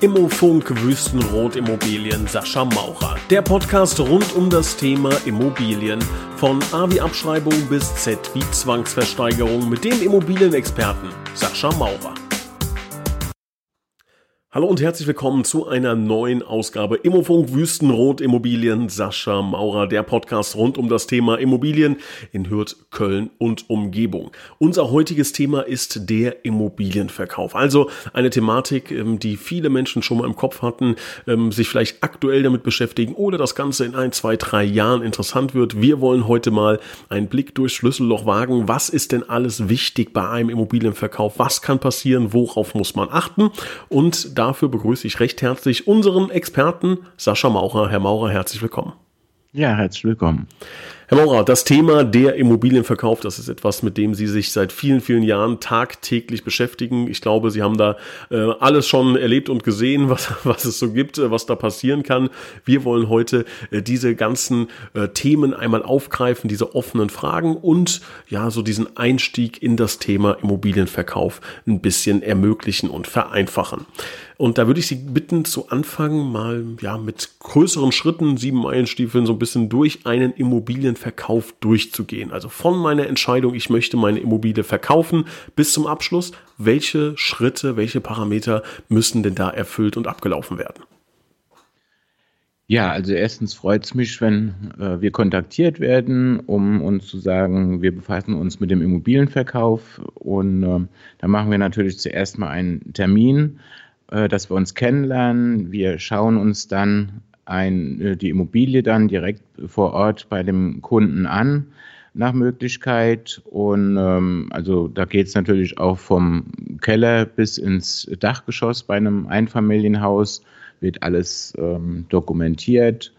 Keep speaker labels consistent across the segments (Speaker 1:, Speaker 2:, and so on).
Speaker 1: Immofunk Wüstenrot Immobilien Sascha Maurer. Der Podcast rund um das Thema Immobilien. Von A wie Abschreibung bis Z wie Zwangsversteigerung mit dem Immobilienexperten Sascha Maurer. Hallo und herzlich willkommen zu einer neuen Ausgabe Immofunk Wüstenrot Immobilien. Sascha Maurer, der Podcast rund um das Thema Immobilien in Hürth, Köln und Umgebung. Unser heutiges Thema ist der Immobilienverkauf. Also eine Thematik, ähm, die viele Menschen schon mal im Kopf hatten, ähm, sich vielleicht aktuell damit beschäftigen oder das Ganze in ein, zwei, drei Jahren interessant wird. Wir wollen heute mal einen Blick durchs Schlüsselloch wagen. Was ist denn alles wichtig bei einem Immobilienverkauf? Was kann passieren? Worauf muss man achten? Und dafür begrüße ich recht herzlich unseren Experten Sascha Maurer. Herr Maurer, herzlich willkommen.
Speaker 2: Ja, herzlich willkommen.
Speaker 1: Herr Maurer, das Thema der Immobilienverkauf, das ist etwas, mit dem Sie sich seit vielen, vielen Jahren tagtäglich beschäftigen. Ich glaube, Sie haben da äh, alles schon erlebt und gesehen, was, was es so gibt, äh, was da passieren kann. Wir wollen heute äh, diese ganzen äh, Themen einmal aufgreifen, diese offenen Fragen und ja, so diesen Einstieg in das Thema Immobilienverkauf ein bisschen ermöglichen und vereinfachen. Und da würde ich Sie bitten, zu Anfang mal ja mit größeren Schritten, sieben Meilenstiefeln, so ein bisschen durch einen Immobilienverkauf durchzugehen. Also von meiner Entscheidung, ich möchte meine Immobilie verkaufen, bis zum Abschluss. Welche Schritte, welche Parameter müssen denn da erfüllt und abgelaufen werden?
Speaker 2: Ja, also erstens freut es mich, wenn äh, wir kontaktiert werden, um uns zu sagen, wir befassen uns mit dem Immobilienverkauf. Und äh, da machen wir natürlich zuerst mal einen Termin äh, dass wir uns kennenlernen. Wir schauen uns dann ein, äh, die Immobilie dann direkt vor Ort bei dem Kunden an nach Möglichkeit. Und ähm, also da geht es natürlich auch vom Keller bis ins Dachgeschoss bei einem Einfamilienhaus, wird alles ähm, dokumentiert.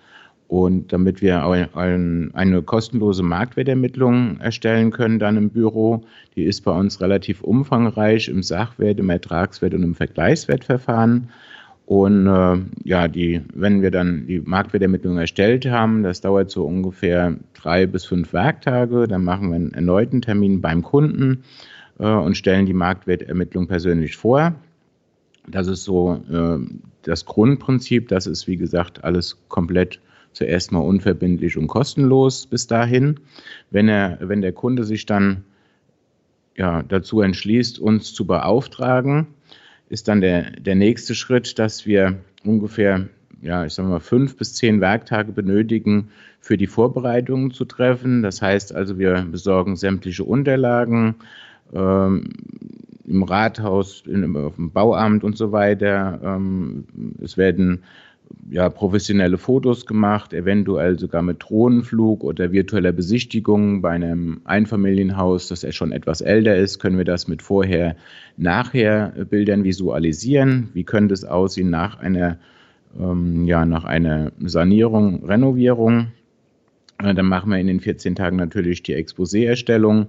Speaker 2: Und damit wir eine kostenlose Marktwertermittlung erstellen können, dann im Büro, die ist bei uns relativ umfangreich im Sachwert, im Ertragswert und im Vergleichswertverfahren. Und äh, ja, die, wenn wir dann die Marktwertermittlung erstellt haben, das dauert so ungefähr drei bis fünf Werktage, dann machen wir einen erneuten Termin beim Kunden äh, und stellen die Marktwertermittlung persönlich vor. Das ist so äh, das Grundprinzip. Das ist, wie gesagt, alles komplett zuerst mal unverbindlich und kostenlos bis dahin. Wenn, er, wenn der Kunde sich dann ja, dazu entschließt, uns zu beauftragen, ist dann der, der nächste Schritt, dass wir ungefähr, ja, ich sage mal, fünf bis zehn Werktage benötigen, für die Vorbereitungen zu treffen. Das heißt also, wir besorgen sämtliche Unterlagen ähm, im Rathaus, in, auf dem Bauamt und so weiter. Ähm, es werden ja, professionelle Fotos gemacht, eventuell sogar mit Drohnenflug oder virtueller Besichtigung bei einem Einfamilienhaus, das ja schon etwas älter ist, können wir das mit vorher, nachher Bildern visualisieren. Wie könnte es aussehen nach einer, ähm, ja, nach einer Sanierung, Renovierung? Äh, dann machen wir in den 14 Tagen natürlich die Exposé-Erstellung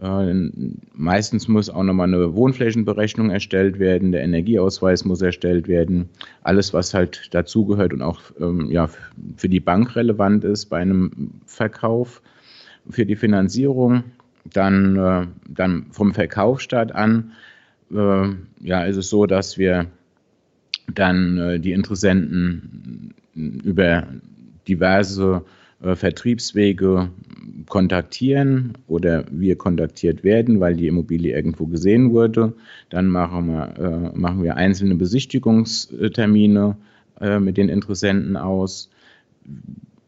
Speaker 2: äh, meistens muss auch nochmal eine Wohnflächenberechnung erstellt werden, der Energieausweis muss erstellt werden. Alles, was halt dazugehört und auch ähm, ja, für die Bank relevant ist bei einem Verkauf, für die Finanzierung. Dann, äh, dann vom Verkaufsstart an äh, ja, ist es so, dass wir dann äh, die Interessenten über diverse äh, Vertriebswege kontaktieren oder wir kontaktiert werden, weil die Immobilie irgendwo gesehen wurde. Dann machen wir, äh, machen wir einzelne Besichtigungstermine äh, mit den Interessenten aus.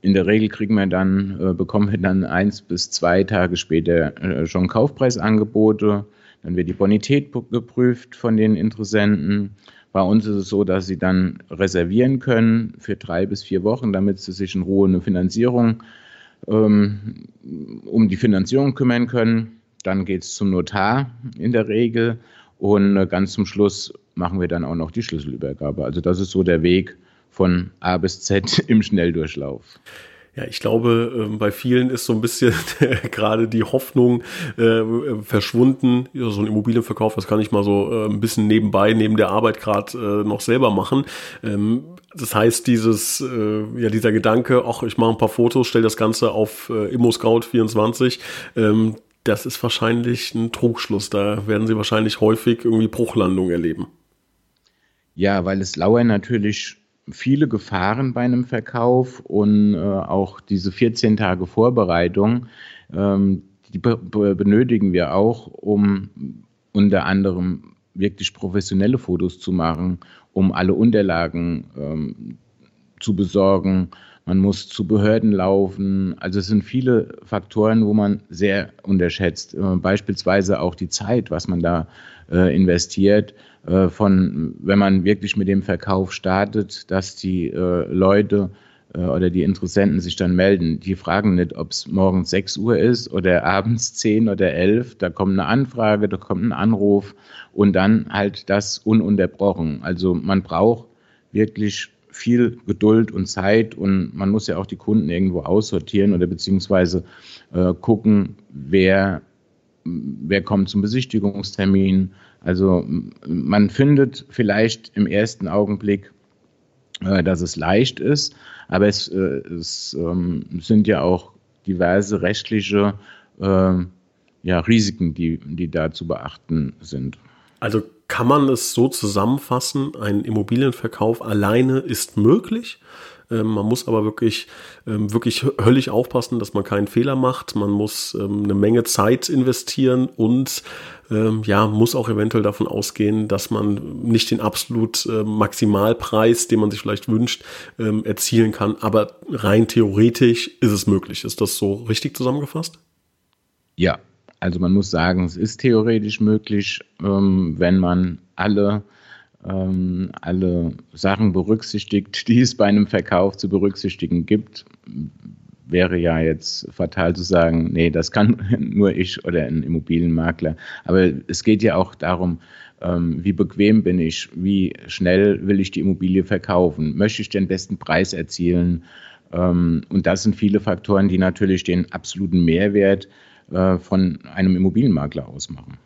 Speaker 2: In der Regel kriegen wir dann, äh, bekommen wir dann eins bis zwei Tage später äh, schon Kaufpreisangebote. Dann wird die Bonität geprüft von den Interessenten. Bei uns ist es so, dass sie dann reservieren können für drei bis vier Wochen, damit sie sich in Ruhe eine Finanzierung ähm, um die Finanzierung kümmern können. Dann geht es zum Notar in der Regel und äh, ganz zum Schluss machen wir dann auch noch die Schlüsselübergabe. Also das ist so der Weg von A bis Z im Schnelldurchlauf.
Speaker 1: Ja, ich glaube, ähm, bei vielen ist so ein bisschen gerade die Hoffnung äh, verschwunden. Ja, so ein Immobilienverkauf, das kann ich mal so äh, ein bisschen nebenbei, neben der Arbeit gerade äh, noch selber machen. Ähm, das heißt, dieses, äh, ja, dieser Gedanke, ach, ich mache ein paar Fotos, stelle das Ganze auf äh, ImmoScout24, ähm, das ist wahrscheinlich ein Trugschluss. Da werden Sie wahrscheinlich häufig irgendwie Bruchlandung erleben.
Speaker 2: Ja, weil es lauern natürlich viele Gefahren bei einem Verkauf und äh, auch diese 14 Tage Vorbereitung, ähm, die be benötigen wir auch, um unter anderem wirklich professionelle Fotos zu machen, um alle Unterlagen ähm, zu besorgen. Man muss zu Behörden laufen. Also es sind viele Faktoren, wo man sehr unterschätzt. Äh, beispielsweise auch die Zeit, was man da äh, investiert. Äh, von, wenn man wirklich mit dem Verkauf startet, dass die äh, Leute äh, oder die Interessenten sich dann melden. Die fragen nicht, ob es morgens 6 Uhr ist oder abends 10 oder 11. Da kommt eine Anfrage, da kommt ein Anruf und dann halt das ununterbrochen. Also man braucht wirklich viel Geduld und Zeit und man muss ja auch die Kunden irgendwo aussortieren oder beziehungsweise äh, gucken, wer, wer kommt zum Besichtigungstermin. Also man findet vielleicht im ersten Augenblick, äh, dass es leicht ist, aber es, äh, es ähm, sind ja auch diverse rechtliche äh, ja, Risiken, die, die da zu beachten sind.
Speaker 1: Also kann man es so zusammenfassen, ein Immobilienverkauf alleine ist möglich. Ähm, man muss aber wirklich, ähm, wirklich höllisch aufpassen, dass man keinen Fehler macht. Man muss ähm, eine Menge Zeit investieren und ja, muss auch eventuell davon ausgehen, dass man nicht den absolut Maximalpreis, den man sich vielleicht wünscht, erzielen kann. Aber rein theoretisch ist es möglich. Ist das so richtig zusammengefasst?
Speaker 2: Ja, also man muss sagen, es ist theoretisch möglich, wenn man alle, ähm, alle Sachen berücksichtigt, die es bei einem Verkauf zu berücksichtigen gibt. Wäre ja jetzt fatal zu sagen, nee, das kann nur ich oder ein Immobilienmakler. Aber es geht ja auch darum, ähm, wie bequem bin ich, wie schnell will ich die Immobilie verkaufen, möchte ich den besten Preis erzielen. Ähm, und das sind viele Faktoren, die natürlich den absoluten Mehrwert äh, von einem Immobilienmakler ausmachen.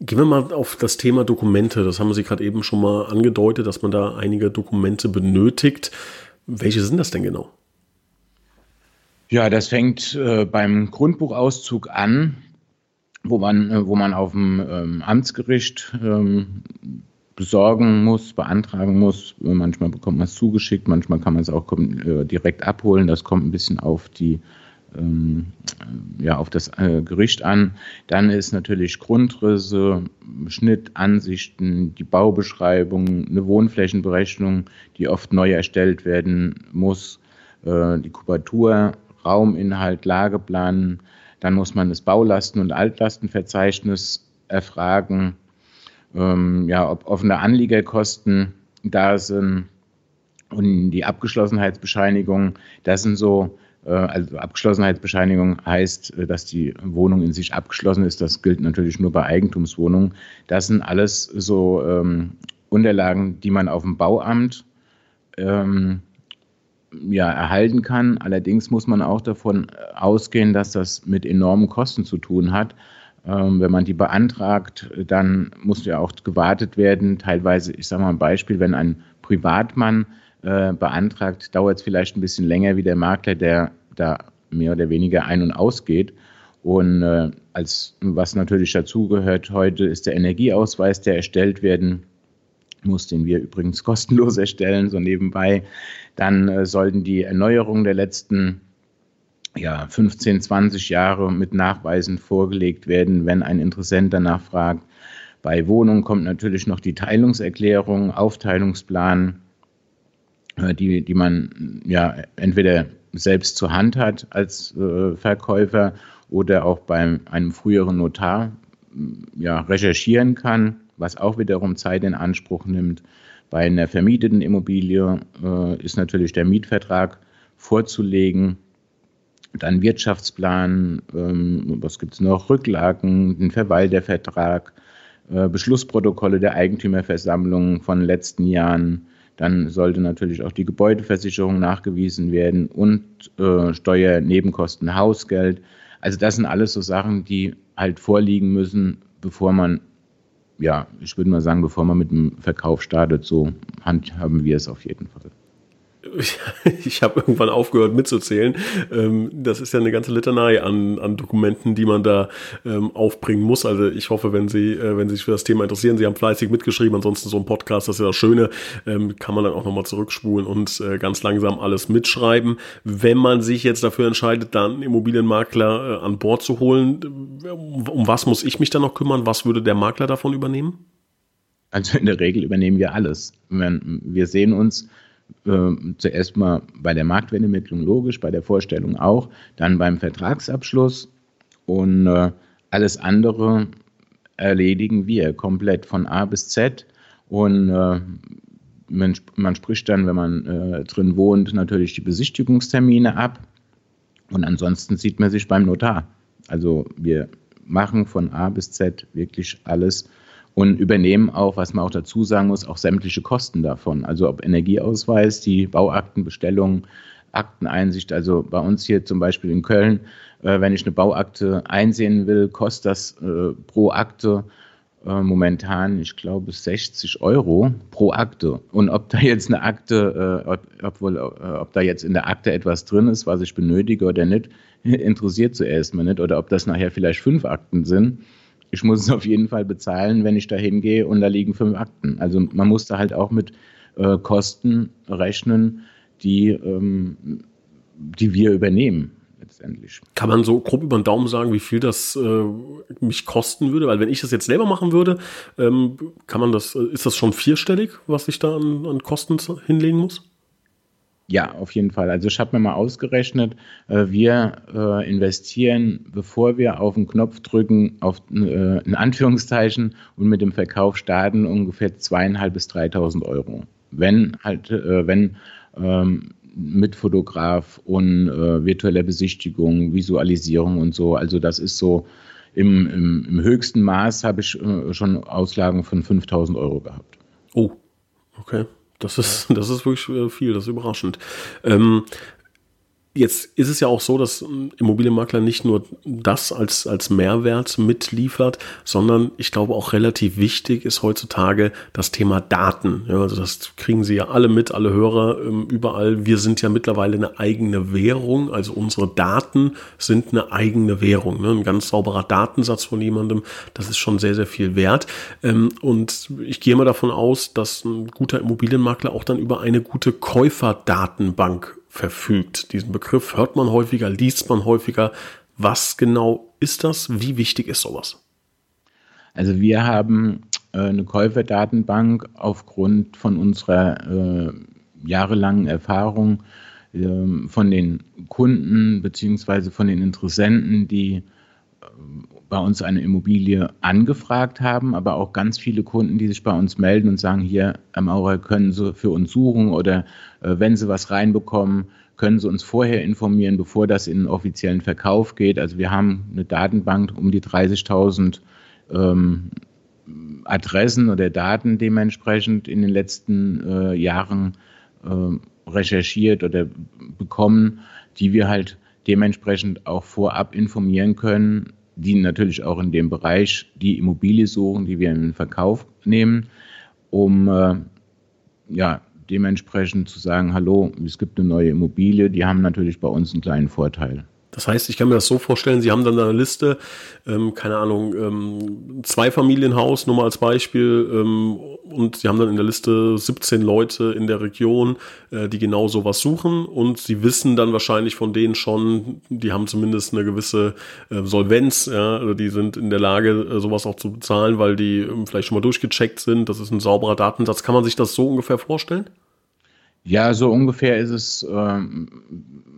Speaker 1: Gehen wir mal auf das Thema Dokumente. Das haben Sie gerade eben schon mal angedeutet, dass man da einige Dokumente benötigt. Welche sind das denn genau?
Speaker 2: Ja, das fängt äh, beim Grundbuchauszug an, wo man, äh, wo man auf dem ähm, Amtsgericht ähm, besorgen muss, beantragen muss. Manchmal bekommt man es zugeschickt, manchmal kann man es auch äh, direkt abholen. Das kommt ein bisschen auf die ähm, ja, auf das äh, Gericht an. Dann ist natürlich Grundrisse, Schnitt, Ansichten, die Baubeschreibung, eine Wohnflächenberechnung, die oft neu erstellt werden muss, äh, die Kubatur, Rauminhalt, Lageplan. Dann muss man das Baulasten- und Altlastenverzeichnis erfragen, ähm, ja, ob offene Anliegerkosten da sind und die Abgeschlossenheitsbescheinigung. Das sind so also Abgeschlossenheitsbescheinigung heißt, äh, dass die Wohnung in sich abgeschlossen ist. Das gilt natürlich nur bei Eigentumswohnungen. Das sind alles so ähm, Unterlagen, die man auf dem Bauamt ähm, ja, erhalten kann. Allerdings muss man auch davon ausgehen, dass das mit enormen Kosten zu tun hat. Ähm, wenn man die beantragt, dann muss ja auch gewartet werden. Teilweise, ich sage mal ein Beispiel, wenn ein Privatmann äh, beantragt, dauert es vielleicht ein bisschen länger wie der Makler, der da mehr oder weniger ein- und ausgeht. Und äh, als was natürlich dazugehört heute ist der Energieausweis, der erstellt werden muss, den wir übrigens kostenlos erstellen, so nebenbei. Dann äh, sollten die Erneuerungen der letzten ja, 15, 20 Jahre mit Nachweisen vorgelegt werden, wenn ein Interessent danach fragt. Bei Wohnungen kommt natürlich noch die Teilungserklärung, Aufteilungsplan, die, die man ja entweder selbst zur Hand hat als äh, Verkäufer oder auch bei einem früheren Notar ja, recherchieren kann, was auch wiederum Zeit in Anspruch nimmt. Bei einer vermieteten Immobilie äh, ist natürlich der Mietvertrag vorzulegen, dann Wirtschaftsplan, ähm, was gibt es noch, Rücklagen, den Verwaltervertrag, äh, Beschlussprotokolle der Eigentümerversammlung von letzten Jahren, dann sollte natürlich auch die Gebäudeversicherung nachgewiesen werden und äh, Steuernebenkosten, Hausgeld. Also das sind alles so Sachen, die halt vorliegen müssen, bevor man, ja, ich würde mal sagen, bevor man mit dem Verkauf startet. So handhaben wir es auf jeden Fall.
Speaker 1: ich habe irgendwann aufgehört mitzuzählen. Ähm, das ist ja eine ganze Litanei an, an Dokumenten, die man da ähm, aufbringen muss. Also ich hoffe, wenn Sie, äh, wenn Sie sich für das Thema interessieren, Sie haben fleißig mitgeschrieben. Ansonsten so ein Podcast, das ist ja das Schöne, ähm, kann man dann auch nochmal zurückspulen und äh, ganz langsam alles mitschreiben. Wenn man sich jetzt dafür entscheidet, dann Immobilienmakler äh, an Bord zu holen, um was muss ich mich dann noch kümmern? Was würde der Makler davon übernehmen?
Speaker 2: Also in der Regel übernehmen wir alles. Wir sehen uns äh, zuerst mal bei der Marktwertermittlung logisch, bei der Vorstellung auch, dann beim Vertragsabschluss und äh, alles andere erledigen wir komplett von A bis Z und äh, man, man, spricht dann, wenn man äh, drin wohnt, natürlich die Besichtigungstermine ab und ansonsten sieht man sich beim Notar. Also wir machen von A bis Z wirklich alles und übernehmen auch, was man auch dazu sagen muss, auch sämtliche Kosten davon. Also ob Energieausweis, die Bauaktenbestellung, Akteneinsicht. Also bei uns hier zum Beispiel in Köln, äh, wenn ich eine Bauakte einsehen will, kostet das äh, pro Akte äh, momentan, ich glaube, 60 Euro pro Akte. Und ob da jetzt eine Akte, äh, ob, obwohl, äh, ob da jetzt in der Akte etwas drin ist, was ich benötige oder nicht, interessiert zuerst mal nicht. Oder ob das nachher vielleicht fünf Akten sind ich muss es auf jeden Fall bezahlen, wenn ich da hingehe und da liegen fünf Akten. Also man muss da halt auch mit äh, Kosten rechnen, die, ähm, die wir übernehmen letztendlich.
Speaker 1: Kann man so grob über den Daumen sagen, wie viel das äh, mich kosten würde? Weil wenn ich das jetzt selber machen würde, ähm, kann man das, ist das schon vierstellig, was ich da an, an Kosten hinlegen muss?
Speaker 2: Ja, auf jeden Fall. Also ich habe mir mal ausgerechnet, äh, wir äh, investieren, bevor wir auf den Knopf drücken, auf äh, in Anführungszeichen und mit dem Verkauf starten, ungefähr zweieinhalb bis 3.000 Euro. Wenn halt, wenn ähm, mit Fotograf und virtueller Besichtigung, Visualisierung und so. Also das ist so im, im, im höchsten Maß habe ich schon Auslagen von 5.000 Euro gehabt.
Speaker 1: Oh, okay. Das ist, das ist wirklich äh, viel, das ist überraschend. Ähm, Jetzt ist es ja auch so, dass Immobilienmakler nicht nur das als, als Mehrwert mitliefert, sondern ich glaube auch relativ wichtig ist heutzutage das Thema Daten. Ja, also das kriegen Sie ja alle mit, alle Hörer ähm, überall. Wir sind ja mittlerweile eine eigene Währung, also unsere Daten sind eine eigene Währung. Ne? Ein ganz sauberer Datensatz von jemandem, das ist schon sehr, sehr viel wert. Ähm, und ich gehe mal davon aus, dass ein guter Immobilienmakler auch dann über eine gute Käuferdatenbank verfügt. Diesen Begriff hört man häufiger, liest man häufiger. Was genau ist das? Wie wichtig ist sowas?
Speaker 2: Also wir haben äh, eine Käuferdatenbank aufgrund von unserer äh, jahrelangen Erfahrung äh, von den Kunden bzw. von den Interessenten, die bei uns eine Immobilie angefragt haben, aber auch ganz viele Kunden, die sich bei uns melden und sagen, hier, Herr Maurer, können Sie für uns suchen oder äh, wenn Sie was reinbekommen, können Sie uns vorher informieren, bevor das in den offiziellen Verkauf geht. Also wir haben eine Datenbank um die 30.000 ähm, Adressen oder Daten dementsprechend in den letzten äh, Jahren äh, recherchiert oder bekommen, die wir halt dementsprechend auch vorab informieren können, die natürlich auch in dem Bereich die Immobilie suchen, die wir in den Verkauf nehmen, um äh, ja, dementsprechend zu sagen, hallo, es gibt eine neue Immobilie, die haben natürlich bei uns einen kleinen Vorteil.
Speaker 1: Das heißt, ich kann mir das so vorstellen, Sie haben dann eine Liste, ähm, keine Ahnung, ähm, Zweifamilienhaus, nur mal als Beispiel, ähm, und Sie haben dann in der Liste 17 Leute in der Region, äh, die genau sowas suchen und Sie wissen dann wahrscheinlich von denen schon, die haben zumindest eine gewisse äh, Solvenz, ja, also die sind in der Lage, äh, sowas auch zu bezahlen, weil die ähm, vielleicht schon mal durchgecheckt sind. Das ist ein sauberer Datensatz. Kann man sich das so ungefähr vorstellen?
Speaker 2: Ja, so ungefähr ist es, ähm,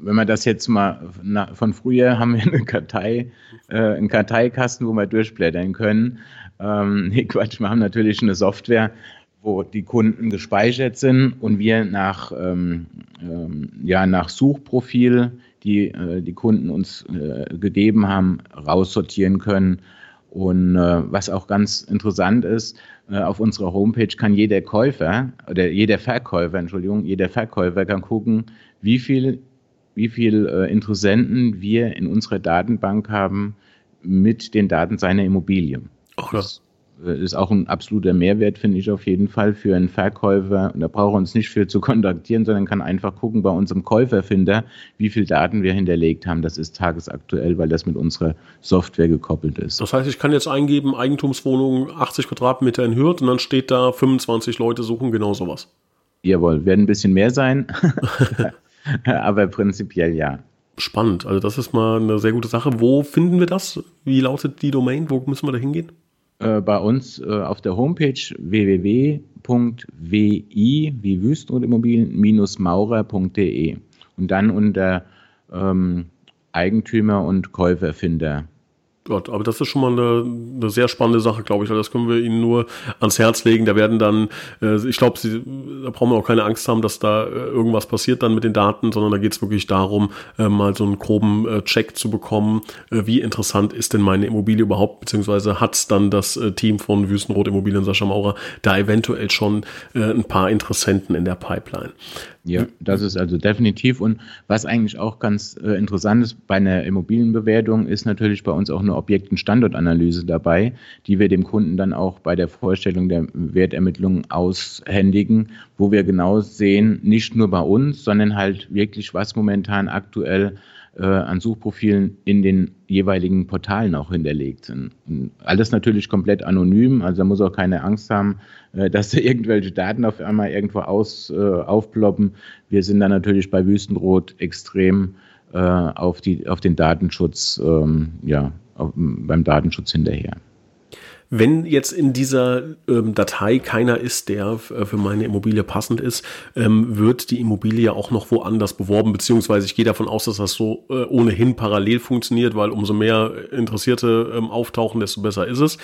Speaker 2: wenn man das jetzt mal na, von früher haben wir eine Kartei, äh, einen Karteikasten, wo wir durchblättern können. Ähm, nee, Quatsch, wir haben natürlich eine Software, wo die Kunden gespeichert sind und wir nach, ähm, ähm, ja, nach Suchprofil, die äh, die Kunden uns äh, gegeben haben, raussortieren können und äh, was auch ganz interessant ist, auf unserer Homepage kann jeder Käufer oder jeder Verkäufer, Entschuldigung, jeder Verkäufer kann gucken, wie viel, wie viel äh, Interessenten wir in unserer Datenbank haben mit den Daten seiner Immobilie.
Speaker 1: Ach, das
Speaker 2: äh, ist auch ein absoluter Mehrwert, finde ich auf jeden Fall für einen Verkäufer. Und da braucht er uns nicht für zu kontaktieren, sondern kann einfach gucken bei unserem Käuferfinder, wie viele Daten wir hinterlegt haben. Das ist tagesaktuell, weil das mit unserer Software gekoppelt ist.
Speaker 1: Das heißt, ich kann jetzt eingeben, Eigentumswohnung 80 Quadratmeter in Hürth und dann steht da 25 Leute suchen genau sowas.
Speaker 2: Jawohl, werden ein bisschen mehr sein, aber prinzipiell ja.
Speaker 1: Spannend, also das ist mal eine sehr gute Sache. Wo finden wir das? Wie lautet die Domain? Wo müssen wir da hingehen?
Speaker 2: Äh, bei uns äh, auf der Homepage www.wi wie Wüstenrotimmobilien-maurer.de und dann unter ähm, Eigentümer und Käuferfinder
Speaker 1: Gott, aber das ist schon mal eine, eine sehr spannende Sache, glaube ich. Das können wir Ihnen nur ans Herz legen. Da werden dann, äh, ich glaube, da brauchen wir auch keine Angst haben, dass da äh, irgendwas passiert dann mit den Daten, sondern da geht es wirklich darum, äh, mal so einen groben äh, Check zu bekommen, äh, wie interessant ist denn meine Immobilie überhaupt, beziehungsweise hat dann das äh, Team von Wüstenrot Immobilien Sascha Maurer da eventuell schon ein paar Interessenten in der Pipeline.
Speaker 2: Ja, das ist also definitiv. Und was eigentlich auch ganz interessant ist bei einer Immobilienbewertung, ist natürlich bei uns auch eine Objekt- und Standortanalyse dabei, die wir dem Kunden dann auch bei der Vorstellung der Wertermittlung aushändigen, wo wir genau sehen, nicht nur bei uns, sondern halt wirklich, was momentan aktuell äh, an Suchprofilen in den jeweiligen Portalen auch hinterlegt sind. Und alles natürlich komplett anonym, also da muss auch keine Angst haben, äh, dass da irgendwelche Daten auf einmal irgendwo aus, äh, aufploppen. Wir sind da natürlich bei Wüstenrot extrem äh, auf, die, auf den Datenschutz, ähm, ja, beim Datenschutz hinterher.
Speaker 1: Wenn jetzt in dieser ähm, Datei keiner ist, der äh, für meine Immobilie passend ist, ähm, wird die Immobilie auch noch woanders beworben, beziehungsweise ich gehe davon aus, dass das so äh, ohnehin parallel funktioniert, weil umso mehr Interessierte ähm, auftauchen, desto besser ist es.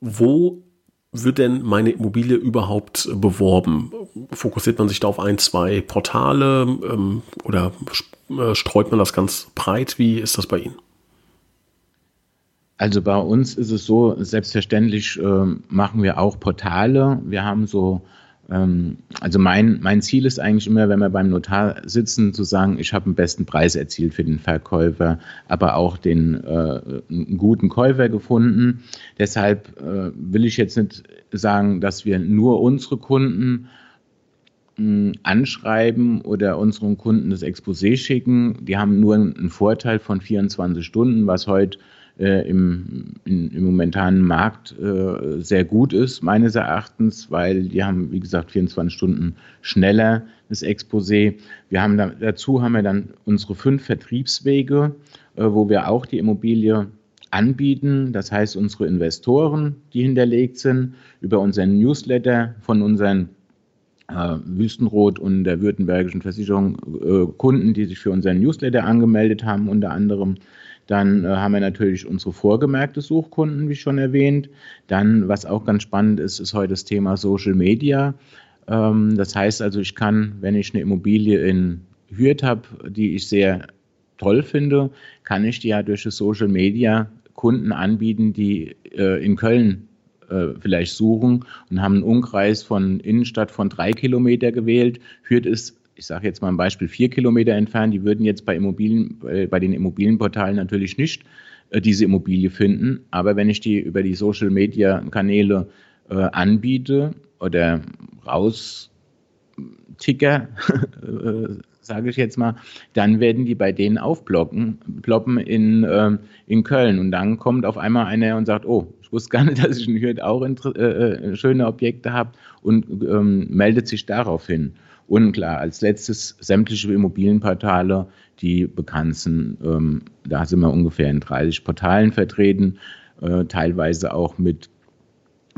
Speaker 1: Wo wird denn meine Immobilie überhaupt beworben? Fokussiert man sich da auf ein, zwei Portale ähm, oder äh, streut man das ganz breit? Wie ist das bei Ihnen?
Speaker 2: Also bei uns ist es so, selbstverständlich äh, machen wir auch Portale. Wir haben so, ähm, also mein, mein Ziel ist eigentlich immer, wenn wir beim Notar sitzen, zu sagen, ich habe einen besten Preis erzielt für den Verkäufer, aber auch den äh, einen guten Käufer gefunden. Deshalb äh, will ich jetzt nicht sagen, dass wir nur unsere Kunden anschreiben oder unseren Kunden das Exposé schicken. Die haben nur einen Vorteil von 24 Stunden, was heute äh, im, in, im momentanen Markt äh, sehr gut ist, meines Erachtens, weil die haben, wie gesagt, 24 Stunden schneller das Exposé. Wir haben da, dazu haben wir dann unsere fünf Vertriebswege, äh, wo wir auch die Immobilie anbieten. Das heißt, unsere Investoren, die hinterlegt sind, über unseren Newsletter von unseren äh, Wüstenrot und der Württembergischen Versicherung äh, Kunden, die sich für unseren Newsletter angemeldet haben, unter anderem dann äh, haben wir natürlich unsere vorgemerkte Suchkunden, wie schon erwähnt. Dann, was auch ganz spannend ist, ist heute das Thema Social Media. Ähm, das heißt also, ich kann, wenn ich eine Immobilie in Hürth habe, die ich sehr toll finde, kann ich die ja durch das Social Media Kunden anbieten, die äh, in Köln äh, vielleicht suchen und haben einen Umkreis von Innenstadt von drei Kilometer gewählt. Hürth ist ich sage jetzt mal ein Beispiel, vier Kilometer entfernt, die würden jetzt bei Immobilien, bei den Immobilienportalen natürlich nicht äh, diese Immobilie finden. Aber wenn ich die über die Social Media Kanäle äh, anbiete oder raus ticker, äh, sage ich jetzt mal, dann werden die bei denen aufploppen ploppen in, äh, in Köln. Und dann kommt auf einmal einer und sagt, oh, ich wusste gar nicht, dass ich in Hürth auch äh, äh, schöne Objekte habe und ähm, meldet sich darauf hin unklar. Als letztes sämtliche Immobilienportale, die bekannt sind. Ähm, da sind wir ungefähr in 30 Portalen vertreten, äh, teilweise auch mit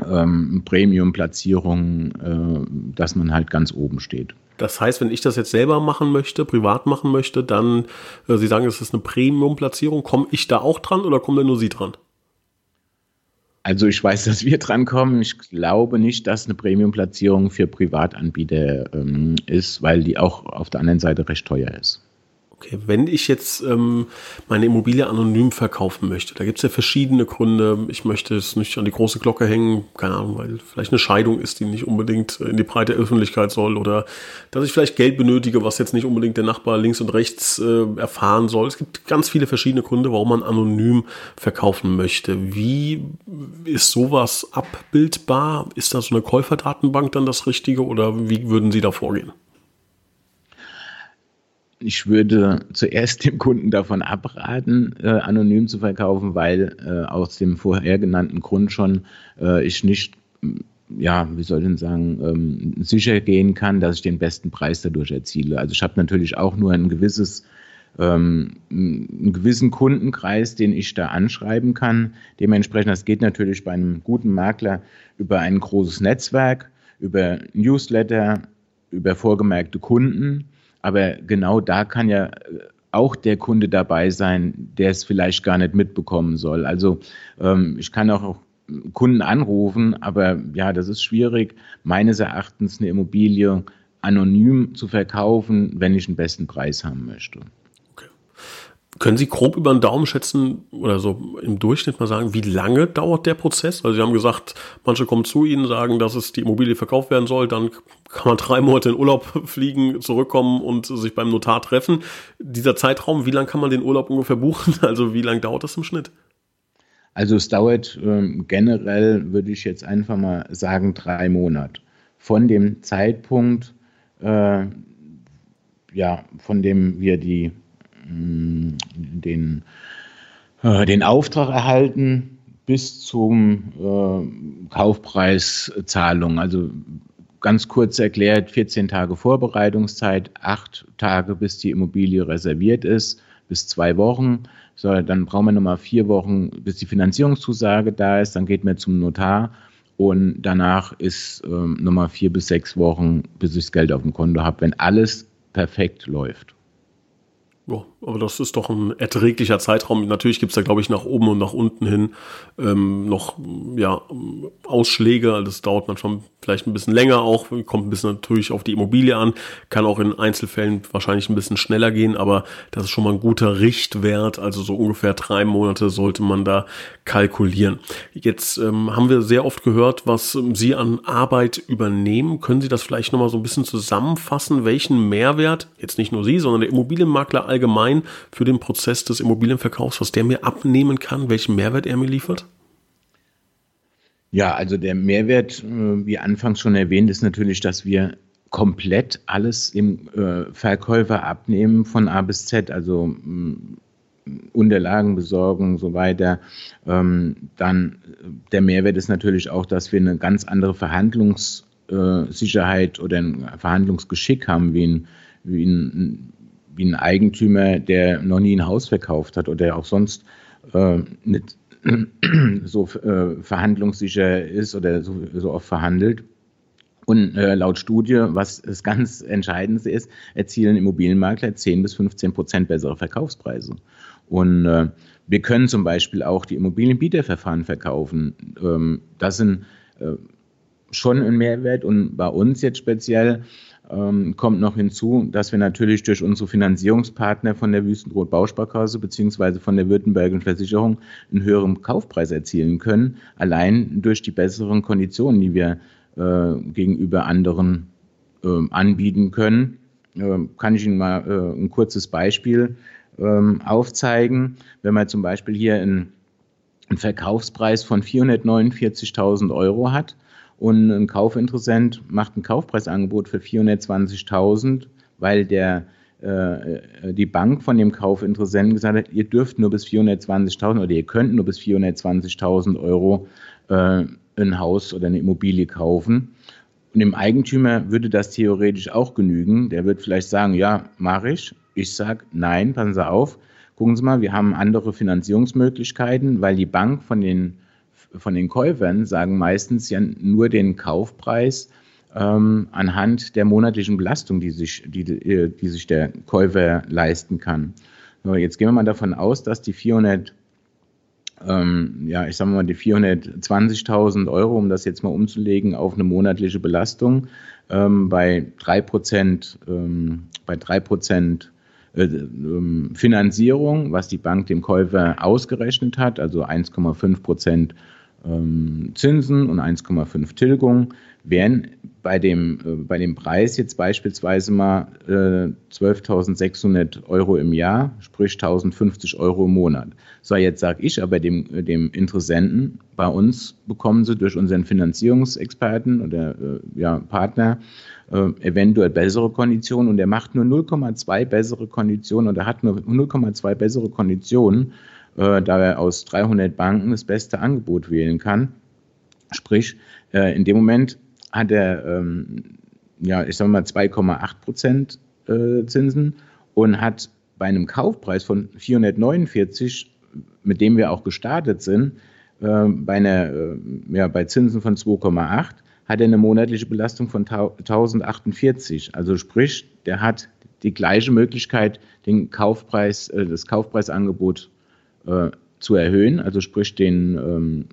Speaker 2: ähm, Premium-Platzierungen, äh, dass man halt ganz oben steht.
Speaker 1: Das heißt, wenn ich das jetzt selber machen möchte, privat machen möchte, dann, äh, Sie sagen, es ist eine Premium-Platzierung, komme ich da auch dran oder kommen da nur Sie dran?
Speaker 2: Also ich weiß, dass wir drankommen. Ich glaube nicht, dass eine Premium-Platzierung für Privatanbieter ähm, ist, weil die auch auf der anderen Seite recht teuer ist.
Speaker 1: Okay, wenn ich jetzt ähm, meine Immobilie anonym verkaufen möchte, da gibt es ja verschiedene Gründe. Ich möchte es nicht an die große Glocke hängen, keine Ahnung, weil vielleicht eine Scheidung ist, die nicht unbedingt in die breite Öffentlichkeit soll oder dass ich vielleicht Geld benötige, was jetzt nicht unbedingt der Nachbar links und rechts äh, erfahren soll. Es gibt ganz viele verschiedene Gründe, warum man anonym verkaufen möchte. Wie ist sowas abbildbar? Ist da so eine Käuferdatenbank dann das Richtige oder wie würden Sie da vorgehen?
Speaker 2: Ich würde zuerst dem Kunden davon abraten, äh, anonym zu verkaufen, weil äh, aus dem vorher genannten Grund schon äh, ich nicht, ja, wie soll ich denn sagen, ähm, sicher gehen kann, dass ich den besten Preis dadurch erziele. Also ich habe natürlich auch nur ein gewisses ähm, einen gewissen Kundenkreis, den ich da anschreiben kann. Dementsprechend, das geht natürlich bei einem guten Makler über ein großes Netzwerk, über Newsletter, über vorgemerkte Kunden aber genau da kann ja äh, auch der Kunde dabei sein, der es vielleicht gar nicht mitbekommen soll. Also ähm, ich kann auch Kunden anrufen, aber ja, das ist schwierig, meines Erachtens eine Immobilie anonym zu verkaufen, wenn ich einen besten Preis haben möchte.
Speaker 1: Können Sie grob über den Daumen schätzen oder so im Durchschnitt mal sagen, wie lange dauert der Prozess? Also Sie haben gesagt, manche kommen zu Ihnen, sagen, dass es die Immobilie verkauft werden soll, dann kann man drei Monate in Urlaub fliegen, zurückkommen und sich beim Notar treffen. Dieser Zeitraum, wie lange kann man den Urlaub ungefähr buchen? Also wie lange dauert das im Schnitt?
Speaker 2: Also es dauert ähm, generell, würde ich jetzt einfach mal sagen, drei Monate. Von dem Zeitpunkt, äh, ja, von dem wir die den, äh, den Auftrag erhalten bis zum äh, Kaufpreiszahlung. Also ganz kurz erklärt, 14 Tage Vorbereitungszeit, acht Tage, bis die Immobilie reserviert ist, bis zwei Wochen. So, dann brauchen wir nochmal vier Wochen, bis die Finanzierungszusage da ist. Dann geht man zum Notar und danach ist ähm, nochmal vier bis sechs Wochen, bis ich das Geld auf dem Konto habe, wenn alles perfekt läuft.
Speaker 1: Ja, aber das ist doch ein erträglicher Zeitraum. Natürlich gibt es da, glaube ich, nach oben und nach unten hin ähm, noch ja, Ausschläge. Also das dauert manchmal vielleicht ein bisschen länger auch, kommt ein bisschen natürlich auf die Immobilie an, kann auch in Einzelfällen wahrscheinlich ein bisschen schneller gehen, aber das ist schon mal ein guter Richtwert. Also so ungefähr drei Monate sollte man da kalkulieren. Jetzt ähm, haben wir sehr oft gehört, was ähm, Sie an Arbeit übernehmen. Können Sie das vielleicht nochmal so ein bisschen zusammenfassen, welchen Mehrwert, jetzt nicht nur Sie, sondern der Immobilienmakler allgemein für den Prozess des Immobilienverkaufs, was der mir abnehmen kann, welchen Mehrwert er mir liefert?
Speaker 2: Ja, also der Mehrwert, äh, wie anfangs schon erwähnt, ist natürlich, dass wir komplett alles im äh, Verkäufer abnehmen von A bis Z, also mm, Unterlagen besorgen und so weiter. Ähm, dann der Mehrwert ist natürlich auch, dass wir eine ganz andere Verhandlungssicherheit oder ein Verhandlungsgeschick haben wie ein, wie ein wie ein Eigentümer, der noch nie ein Haus verkauft hat oder auch sonst äh, nicht so äh, verhandlungssicher ist oder so, so oft verhandelt. Und äh, laut Studie, was das ganz Entscheidendste ist, erzielen Immobilienmakler 10 bis 15 Prozent bessere Verkaufspreise. Und äh, wir können zum Beispiel auch die Immobilienbieterverfahren verkaufen. Ähm, das sind äh, schon ein Mehrwert und bei uns jetzt speziell ähm, kommt noch hinzu, dass wir natürlich durch unsere Finanzierungspartner von der Wüstenrot Bausparkasse beziehungsweise von der Württembergischen Versicherung einen höheren Kaufpreis erzielen können, allein durch die besseren Konditionen, die wir äh, gegenüber anderen äh, anbieten können. Äh, kann ich Ihnen mal äh, ein kurzes Beispiel ähm, aufzeigen. Wenn man zum Beispiel hier einen, einen Verkaufspreis von 449.000 Euro hat, und ein Kaufinteressent macht ein Kaufpreisangebot für 420.000, weil der, äh, die Bank von dem Kaufinteressenten gesagt hat, ihr dürft nur bis 420.000 oder ihr könnt nur bis 420.000 Euro äh, ein Haus oder eine Immobilie kaufen. Und dem Eigentümer würde das theoretisch auch genügen. Der wird vielleicht sagen, ja, mache ich. Ich sage, nein, passen Sie auf. Gucken Sie mal, wir haben andere Finanzierungsmöglichkeiten, weil die Bank von den von den Käufern sagen meistens ja nur den Kaufpreis ähm, anhand der monatlichen Belastung, die sich, die, die sich der Käufer leisten kann. So, jetzt gehen wir mal davon aus, dass die 400 ähm, ja, ich sage mal, die 420.000 Euro, um das jetzt mal umzulegen auf eine monatliche Belastung, ähm, bei 3 Prozent, ähm, bei 3 Prozent äh, ähm, Finanzierung, was die Bank dem Käufer ausgerechnet hat, also 1,5 Prozent ähm, Zinsen und 1,5 Tilgung, wären bei dem, äh, bei dem Preis jetzt beispielsweise mal äh, 12.600 Euro im Jahr, sprich 1.050 Euro im Monat. So, jetzt sage ich aber dem, dem Interessenten, bei uns bekommen sie durch unseren Finanzierungsexperten oder äh, ja, Partner äh, eventuell bessere Konditionen und er macht nur 0,2 bessere Konditionen oder hat nur 0,2 bessere Konditionen, äh, da er aus 300 Banken das beste Angebot wählen kann. Sprich, äh, in dem Moment hat er, ähm, ja, ich sage mal 2,8 Prozent äh, Zinsen und hat bei einem Kaufpreis von 449, mit dem wir auch gestartet sind, äh, bei, einer, äh, ja, bei Zinsen von 2,8, hat er eine monatliche Belastung von 1048. Also sprich, der hat die gleiche Möglichkeit, den Kaufpreis, äh, das Kaufpreisangebot äh, zu erhöhen, also sprich den ähm,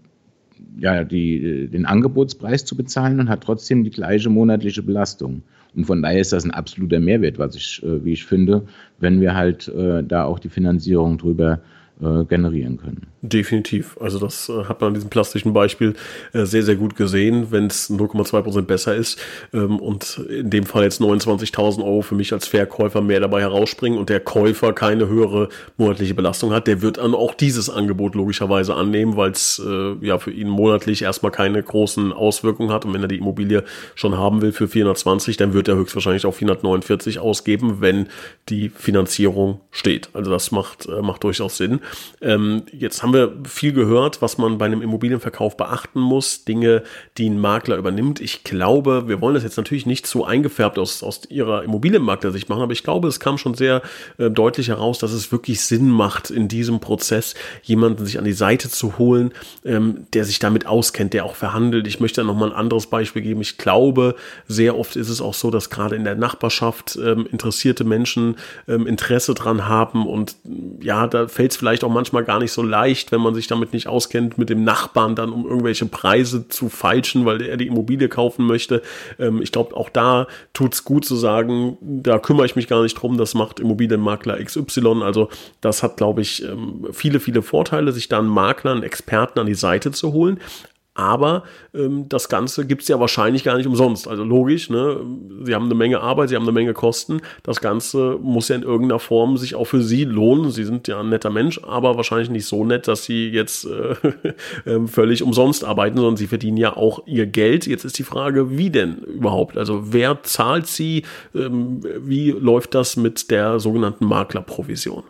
Speaker 2: ja, die, den Angebotspreis zu bezahlen und hat trotzdem die gleiche monatliche Belastung. Und von daher ist das ein absoluter Mehrwert, was ich, äh, wie ich finde, wenn wir halt äh, da auch die Finanzierung drüber äh, generieren können.
Speaker 1: Definitiv. Also das äh, hat man an diesem plastischen Beispiel äh, sehr, sehr gut gesehen, wenn es 0,2 Prozent besser ist ähm, und in dem Fall jetzt 29.000 Euro für mich als Verkäufer mehr dabei herausspringen und der Käufer keine höhere monatliche Belastung hat, der wird dann auch dieses Angebot logischerweise annehmen, weil es äh, ja für ihn monatlich erstmal keine großen Auswirkungen hat und wenn er die Immobilie schon haben will für 420, dann wird er höchstwahrscheinlich auch 449 ausgeben, wenn die Finanzierung steht. Also das macht, äh, macht durchaus Sinn. Ähm, jetzt haben wir viel gehört, was man bei einem Immobilienverkauf beachten muss, Dinge, die ein Makler übernimmt. Ich glaube, wir wollen das jetzt natürlich nicht so eingefärbt aus, aus ihrer Immobilienmakler-Sicht machen, aber ich glaube, es kam schon sehr äh, deutlich heraus, dass es wirklich Sinn macht, in diesem Prozess jemanden sich an die Seite zu holen, ähm, der sich damit auskennt, der auch verhandelt. Ich möchte noch mal ein anderes Beispiel geben. Ich glaube, sehr oft ist es auch so, dass gerade in der Nachbarschaft ähm, interessierte Menschen ähm, Interesse dran haben und ja, da fällt es vielleicht vielleicht auch manchmal gar nicht so leicht, wenn man sich damit nicht auskennt, mit dem Nachbarn dann um irgendwelche Preise zu feilschen, weil er die Immobilie kaufen möchte. Ähm, ich glaube, auch da tut es gut zu sagen, da kümmere ich mich gar nicht drum, das macht Immobilienmakler XY. Also das hat, glaube ich, ähm, viele, viele Vorteile, sich da einen Makler, einen Experten an die Seite zu holen. Aber ähm, das Ganze gibt es ja wahrscheinlich gar nicht umsonst. Also logisch, ne? Sie haben eine Menge Arbeit, Sie haben eine Menge Kosten. Das Ganze muss ja in irgendeiner Form sich auch für Sie lohnen. Sie sind ja ein netter Mensch, aber wahrscheinlich nicht so nett, dass Sie jetzt äh, ähm, völlig umsonst arbeiten, sondern Sie verdienen ja auch Ihr Geld. Jetzt ist die Frage, wie denn überhaupt? Also wer zahlt Sie? Ähm, wie läuft das mit der sogenannten Maklerprovision?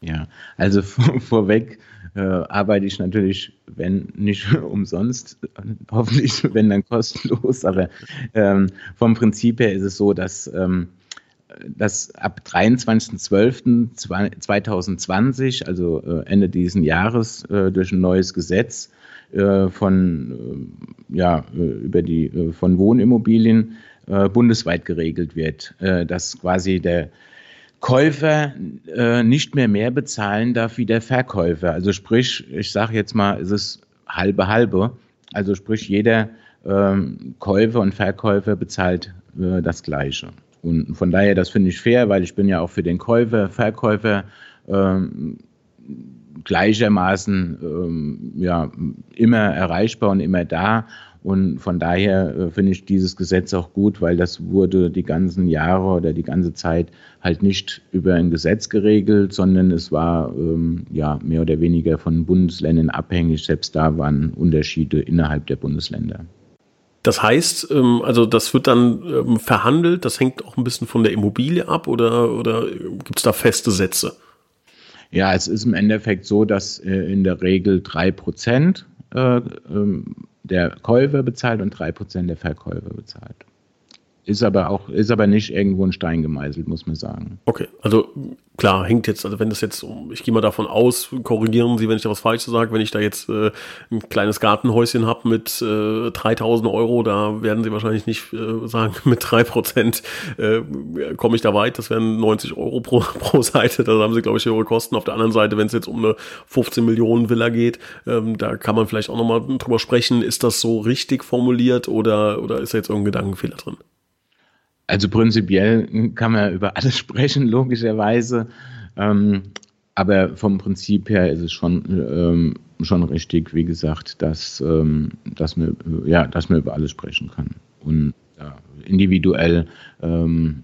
Speaker 2: Ja, also vorweg äh, arbeite ich natürlich, wenn nicht umsonst, hoffentlich, wenn dann kostenlos, aber ähm, vom Prinzip her ist es so, dass, ähm, dass ab 23.12.2020, also äh, Ende dieses Jahres, äh, durch ein neues Gesetz äh, von, äh, ja, äh, über die, von Wohnimmobilien bundesweit geregelt wird, dass quasi der Käufer äh, nicht mehr mehr bezahlen darf wie der Verkäufer. Also sprich, ich sage jetzt mal, es ist halbe halbe. Also sprich, jeder ähm, Käufer und Verkäufer bezahlt äh, das Gleiche. Und von daher, das finde ich fair, weil ich bin ja auch für den Käufer, Verkäufer ähm, gleichermaßen ähm, ja, immer erreichbar und immer da. Und von daher äh, finde ich dieses Gesetz auch gut, weil das wurde die ganzen Jahre oder die ganze Zeit halt nicht über ein Gesetz geregelt, sondern es war ähm, ja mehr oder weniger von Bundesländern abhängig. Selbst da waren Unterschiede innerhalb der Bundesländer.
Speaker 1: Das heißt, ähm, also das wird dann ähm, verhandelt, das hängt auch ein bisschen von der Immobilie ab oder, oder gibt es da feste Sätze?
Speaker 2: Ja, es ist im Endeffekt so, dass äh, in der Regel drei Prozent äh, ähm, der Käufer bezahlt und 3% der Verkäufer bezahlt. Ist aber auch, ist aber nicht irgendwo ein Stein gemeißelt, muss man sagen.
Speaker 1: Okay, also klar, hängt jetzt, also wenn das jetzt, ich gehe mal davon aus, korrigieren Sie, wenn ich da was Falsches sage, wenn ich da jetzt äh, ein kleines Gartenhäuschen habe mit äh, 3000 Euro, da werden Sie wahrscheinlich nicht äh, sagen, mit 3% äh, komme ich da weit, das wären 90 Euro pro, pro Seite, da haben Sie, glaube ich, höhere Kosten. Auf der anderen Seite, wenn es jetzt um eine 15 Millionen Villa geht, ähm, da kann man vielleicht auch nochmal drüber sprechen, ist das so richtig formuliert oder, oder ist da jetzt irgendein Gedankenfehler drin?
Speaker 2: Also prinzipiell kann man über alles sprechen, logischerweise. Ähm, aber vom Prinzip her ist es schon, ähm, schon richtig, wie gesagt, dass, ähm, dass, man, ja, dass man über alles sprechen kann. Und ja, individuell ähm,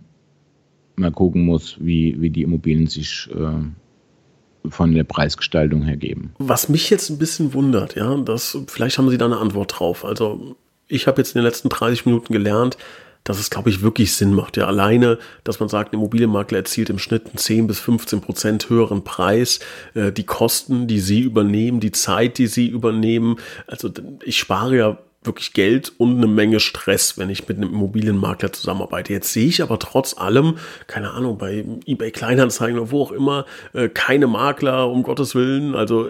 Speaker 2: mal gucken muss, wie, wie die Immobilien sich äh, von der Preisgestaltung her geben.
Speaker 1: Was mich jetzt ein bisschen wundert, ja, das, vielleicht haben Sie da eine Antwort drauf. Also ich habe jetzt in den letzten 30 Minuten gelernt, dass es, glaube ich, wirklich Sinn macht. Ja, alleine, dass man sagt, ein Immobilienmakler erzielt im Schnitt einen 10 bis 15 Prozent höheren Preis, äh, die Kosten, die sie übernehmen, die Zeit, die sie übernehmen. Also ich spare ja wirklich Geld und eine Menge Stress, wenn ich mit einem Immobilienmakler zusammenarbeite. Jetzt sehe ich aber trotz allem, keine Ahnung, bei eBay Kleinanzeigen oder wo auch immer, äh, keine Makler, um Gottes Willen. Also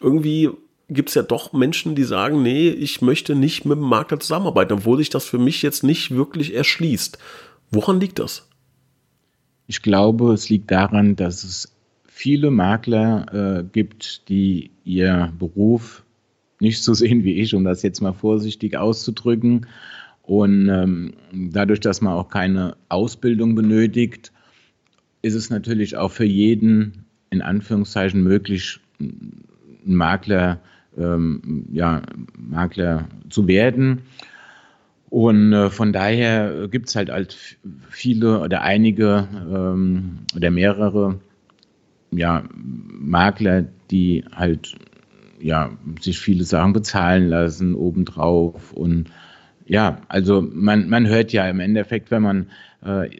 Speaker 1: irgendwie gibt es ja doch Menschen, die sagen, nee, ich möchte nicht mit dem Makler zusammenarbeiten, obwohl sich das für mich jetzt nicht wirklich erschließt. Woran liegt das?
Speaker 2: Ich glaube, es liegt daran, dass es viele Makler äh, gibt, die ihr Beruf nicht so sehen wie ich, um das jetzt mal vorsichtig auszudrücken. Und ähm, dadurch, dass man auch keine Ausbildung benötigt, ist es natürlich auch für jeden in Anführungszeichen möglich, einen Makler ähm, ja, Makler zu werden. Und äh, von daher gibt es halt, halt viele oder einige ähm, oder mehrere ja, Makler, die halt ja, sich viele Sachen bezahlen lassen obendrauf. Und ja, also man, man hört ja im Endeffekt, wenn man äh,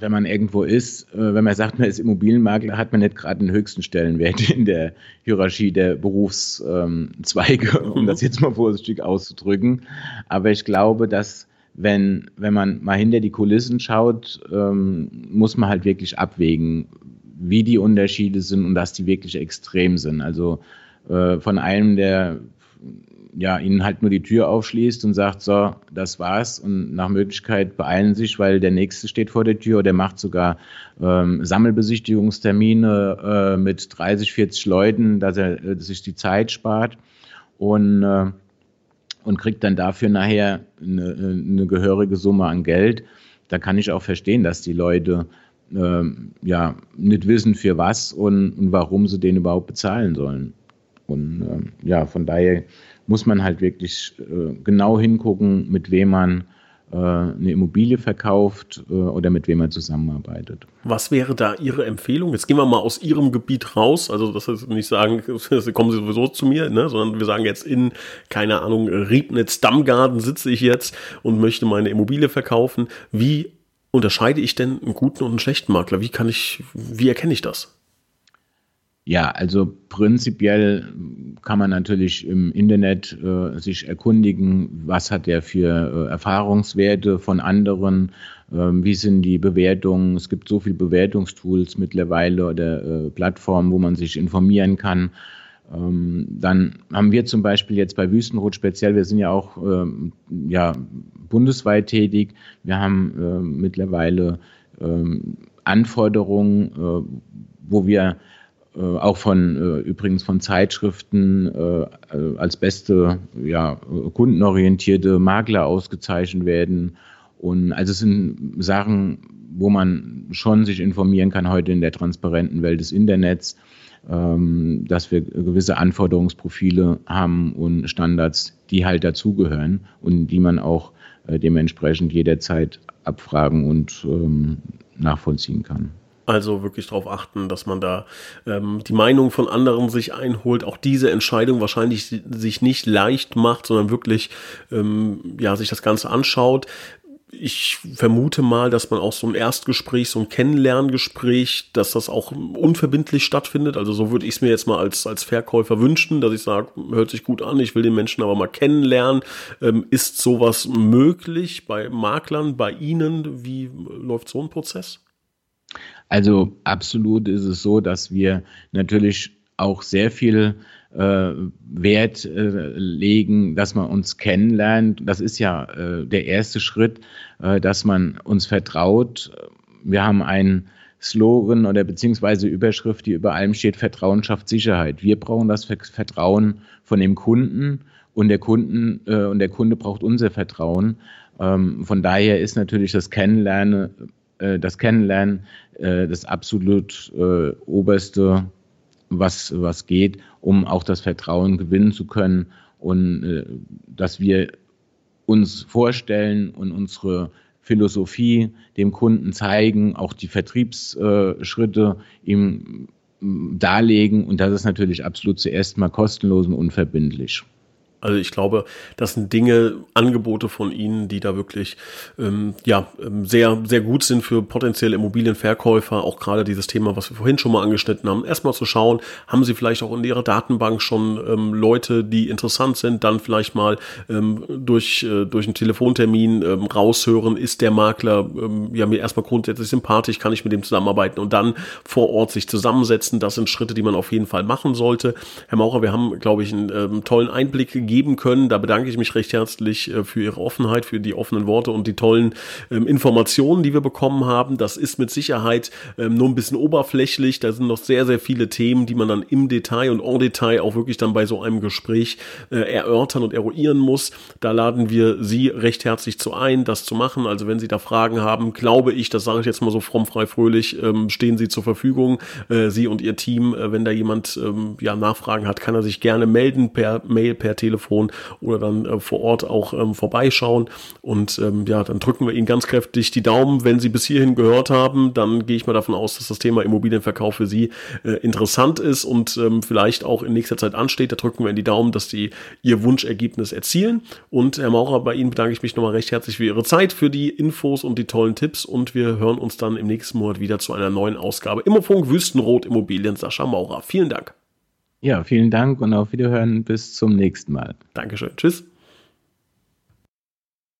Speaker 2: wenn man irgendwo ist, äh, wenn man sagt, man ist Immobilienmakler, hat man nicht gerade den höchsten Stellenwert in der Hierarchie der Berufszweige, um das jetzt mal vorsichtig auszudrücken. Aber ich glaube, dass wenn, wenn man mal hinter die Kulissen schaut, ähm, muss man halt wirklich abwägen, wie die Unterschiede sind und dass die wirklich extrem sind. Also äh, von einem, der ja, ihnen halt nur die Tür aufschließt und sagt, so, das war's und nach Möglichkeit beeilen sich, weil der nächste steht vor der Tür oder der macht sogar ähm, Sammelbesichtigungstermine äh, mit 30, 40 Leuten, dass er äh, sich die Zeit spart und, äh, und kriegt dann dafür nachher eine, eine, gehörige Summe an Geld. Da kann ich auch verstehen, dass die Leute äh, ja nicht wissen, für was und, und warum sie den überhaupt bezahlen sollen. Und äh, ja, von daher muss man halt wirklich äh, genau hingucken, mit wem man äh, eine Immobilie verkauft äh, oder mit wem man zusammenarbeitet.
Speaker 1: Was wäre da Ihre Empfehlung? Jetzt gehen wir mal aus Ihrem Gebiet raus. Also das heißt nicht sagen, kommen Sie sowieso zu mir, ne? sondern wir sagen jetzt in, keine Ahnung, Riebnitz, Dammgarten sitze ich jetzt und möchte meine Immobilie verkaufen. Wie unterscheide ich denn einen guten und einen schlechten Makler? Wie kann ich, wie erkenne ich das?
Speaker 2: Ja, also prinzipiell kann man natürlich im Internet äh, sich erkundigen, was hat er für äh, Erfahrungswerte von anderen, äh, wie sind die Bewertungen. Es gibt so viele Bewertungstools mittlerweile oder äh, Plattformen, wo man sich informieren kann. Ähm, dann haben wir zum Beispiel jetzt bei Wüstenrot speziell, wir sind ja auch ähm, ja, bundesweit tätig. Wir haben äh, mittlerweile ähm, Anforderungen, äh, wo wir äh, auch von äh, übrigens von Zeitschriften äh, als beste ja, kundenorientierte Makler ausgezeichnet werden. Und also es sind Sachen, wo man schon sich informieren kann heute in der transparenten Welt des Internets, ähm, dass wir gewisse Anforderungsprofile haben und Standards, die halt dazugehören und die man auch dementsprechend jederzeit abfragen und ähm, nachvollziehen kann.
Speaker 1: Also wirklich darauf achten, dass man da ähm, die Meinung von anderen sich einholt, auch diese Entscheidung wahrscheinlich sich nicht leicht macht, sondern wirklich ähm, ja sich das Ganze anschaut. Ich vermute mal, dass man auch so ein Erstgespräch, so ein Kennenlerngespräch, dass das auch unverbindlich stattfindet. Also so würde ich es mir jetzt mal als, als Verkäufer wünschen, dass ich sage, hört sich gut an, ich will den Menschen aber mal kennenlernen. Ähm, ist sowas möglich bei Maklern, bei Ihnen? Wie läuft so ein Prozess?
Speaker 2: Also absolut ist es so, dass wir natürlich auch sehr viel äh, Wert äh, legen, dass man uns kennenlernt. Das ist ja äh, der erste Schritt, äh, dass man uns vertraut. Wir haben einen Slogan oder beziehungsweise Überschrift, die über allem steht, Vertrauen schafft Sicherheit. Wir brauchen das Vertrauen von dem Kunden und der Kunden äh, und der Kunde braucht unser Vertrauen. Ähm, von daher ist natürlich das Kennenlernen, äh, das Kennenlernen äh, das absolut äh, oberste, was, was geht, um auch das Vertrauen gewinnen zu können und äh, dass wir uns vorstellen und unsere Philosophie dem Kunden zeigen, auch die Vertriebsschritte ihm darlegen und das ist natürlich absolut zuerst mal kostenlos und unverbindlich.
Speaker 1: Also ich glaube, das sind Dinge, Angebote von Ihnen, die da wirklich ähm, ja ähm, sehr sehr gut sind für potenzielle Immobilienverkäufer. Auch gerade dieses Thema, was wir vorhin schon mal angeschnitten haben, erstmal zu schauen, haben Sie vielleicht auch in Ihrer Datenbank schon ähm, Leute, die interessant sind, dann vielleicht mal ähm, durch äh, durch einen Telefontermin ähm, raushören, ist der Makler ähm, ja mir erstmal grundsätzlich sympathisch, kann ich mit dem zusammenarbeiten und dann vor Ort sich zusammensetzen. Das sind Schritte, die man auf jeden Fall machen sollte. Herr Maurer, wir haben, glaube ich, einen ähm, tollen Einblick geben können. Da bedanke ich mich recht herzlich äh, für Ihre Offenheit, für die offenen Worte und die tollen ähm, Informationen, die wir bekommen haben. Das ist mit Sicherheit ähm, nur ein bisschen oberflächlich. Da sind noch sehr, sehr viele Themen, die man dann im Detail und en Detail auch wirklich dann bei so einem Gespräch äh, erörtern und eruieren muss. Da laden wir Sie recht herzlich zu ein, das zu machen. Also wenn Sie da Fragen haben, glaube ich, das sage ich jetzt mal so fromm, frei, fröhlich, ähm, stehen Sie zur Verfügung. Äh, Sie und Ihr Team, wenn da jemand ja Nachfragen hat, kann er sich gerne melden per Mail, per Telefon Telefon oder dann äh, vor Ort auch ähm, vorbeischauen. Und ähm, ja, dann drücken wir Ihnen ganz kräftig die Daumen. Wenn Sie bis hierhin gehört haben, dann gehe ich mal davon aus, dass das Thema Immobilienverkauf für Sie äh, interessant ist und ähm, vielleicht auch in nächster Zeit ansteht. Da drücken wir Ihnen die Daumen, dass Sie Ihr Wunschergebnis erzielen. Und Herr Maurer, bei Ihnen bedanke ich mich nochmal recht herzlich für Ihre Zeit, für die Infos und die tollen Tipps. Und wir hören uns dann im nächsten Monat wieder zu einer neuen Ausgabe Immofunk Wüstenrot Immobilien. Sascha Maurer. Vielen Dank.
Speaker 2: Ja, vielen Dank und auf Wiederhören bis zum nächsten Mal.
Speaker 1: Dankeschön. Tschüss.